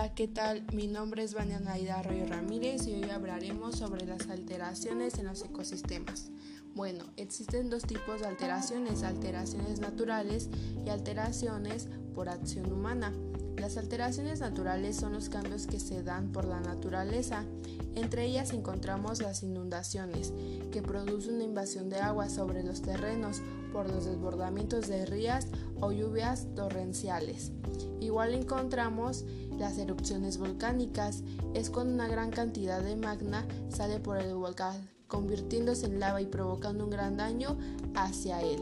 Hola, ¿qué tal? Mi nombre es Vania Naida Arroyo Ramírez y hoy hablaremos sobre las alteraciones en los ecosistemas. Bueno, existen dos tipos de alteraciones, alteraciones naturales y alteraciones por acción humana. Las alteraciones naturales son los cambios que se dan por la naturaleza. Entre ellas encontramos las inundaciones, que producen una invasión de agua sobre los terrenos por los desbordamientos de rías o lluvias torrenciales. Igual encontramos las erupciones volcánicas, es cuando una gran cantidad de magma sale por el volcán, convirtiéndose en lava y provocando un gran daño hacia él.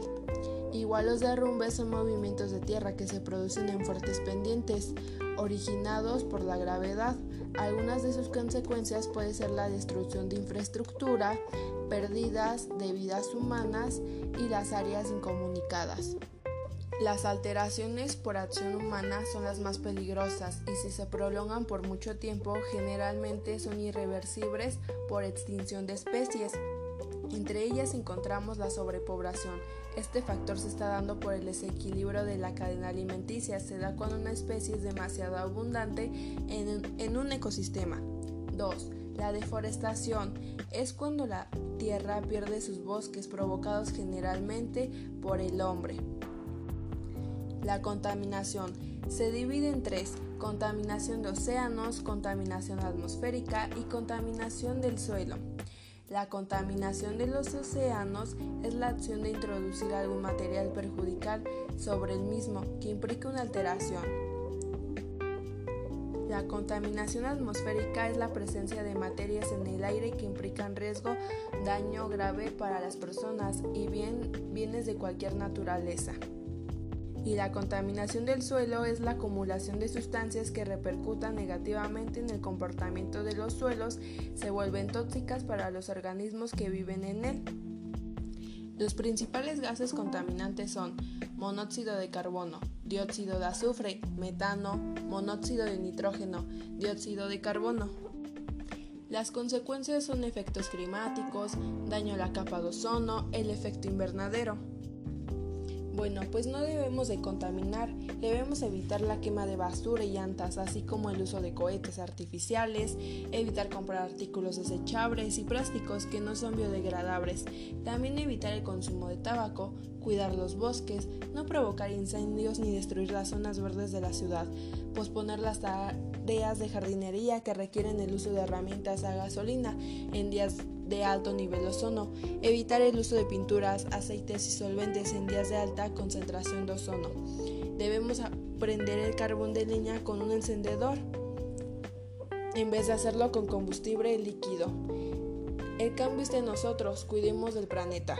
Igual los derrumbes son movimientos de tierra que se producen en fuertes pendientes, originados por la gravedad. Algunas de sus consecuencias pueden ser la destrucción de infraestructura, pérdidas de vidas humanas y las áreas incomunicadas. Las alteraciones por acción humana son las más peligrosas y si se prolongan por mucho tiempo generalmente son irreversibles por extinción de especies. Entre ellas encontramos la sobrepoblación. Este factor se está dando por el desequilibrio de la cadena alimenticia. Se da cuando una especie es demasiado abundante en, un ecosistema. 2. La deforestación es cuando la tierra pierde sus bosques provocados generalmente por el hombre. La contaminación se divide en tres, contaminación de océanos, contaminación atmosférica y contaminación del suelo. La contaminación de los océanos es la acción de introducir algún material perjudicial sobre el mismo que implica una alteración. La contaminación atmosférica es la presencia de materias en el aire que implican riesgo, daño grave para las personas y bienes de cualquier naturaleza y la contaminación del suelo es la acumulación de sustancias que repercutan negativamente en el comportamiento de los suelos, se vuelven tóxicas para los organismos que viven en él. Los principales gases contaminantes son monóxido de carbono, dióxido de azufre, metano, monóxido de nitrógeno, dióxido de carbono. Las consecuencias son efectos climáticos, daño a la capa de ozono, el efecto invernadero. Bueno, pues no debemos de contaminar, debemos evitar la quema de basura y llantas, así como el uso de cohetes artificiales, evitar comprar artículos desechables y plásticos que no son biodegradables, también evitar el consumo de tabaco, cuidar los bosques, no provocar incendios ni destruir las zonas verdes de la ciudad, posponer las tareas de jardinería que requieren el uso de herramientas a gasolina en días de alto nivel ozono, evitar el uso de pinturas, aceites y solventes en días de alta concentración de ozono. Debemos prender el carbón de leña con un encendedor en vez de hacerlo con combustible líquido. El cambio es de nosotros, cuidemos del planeta.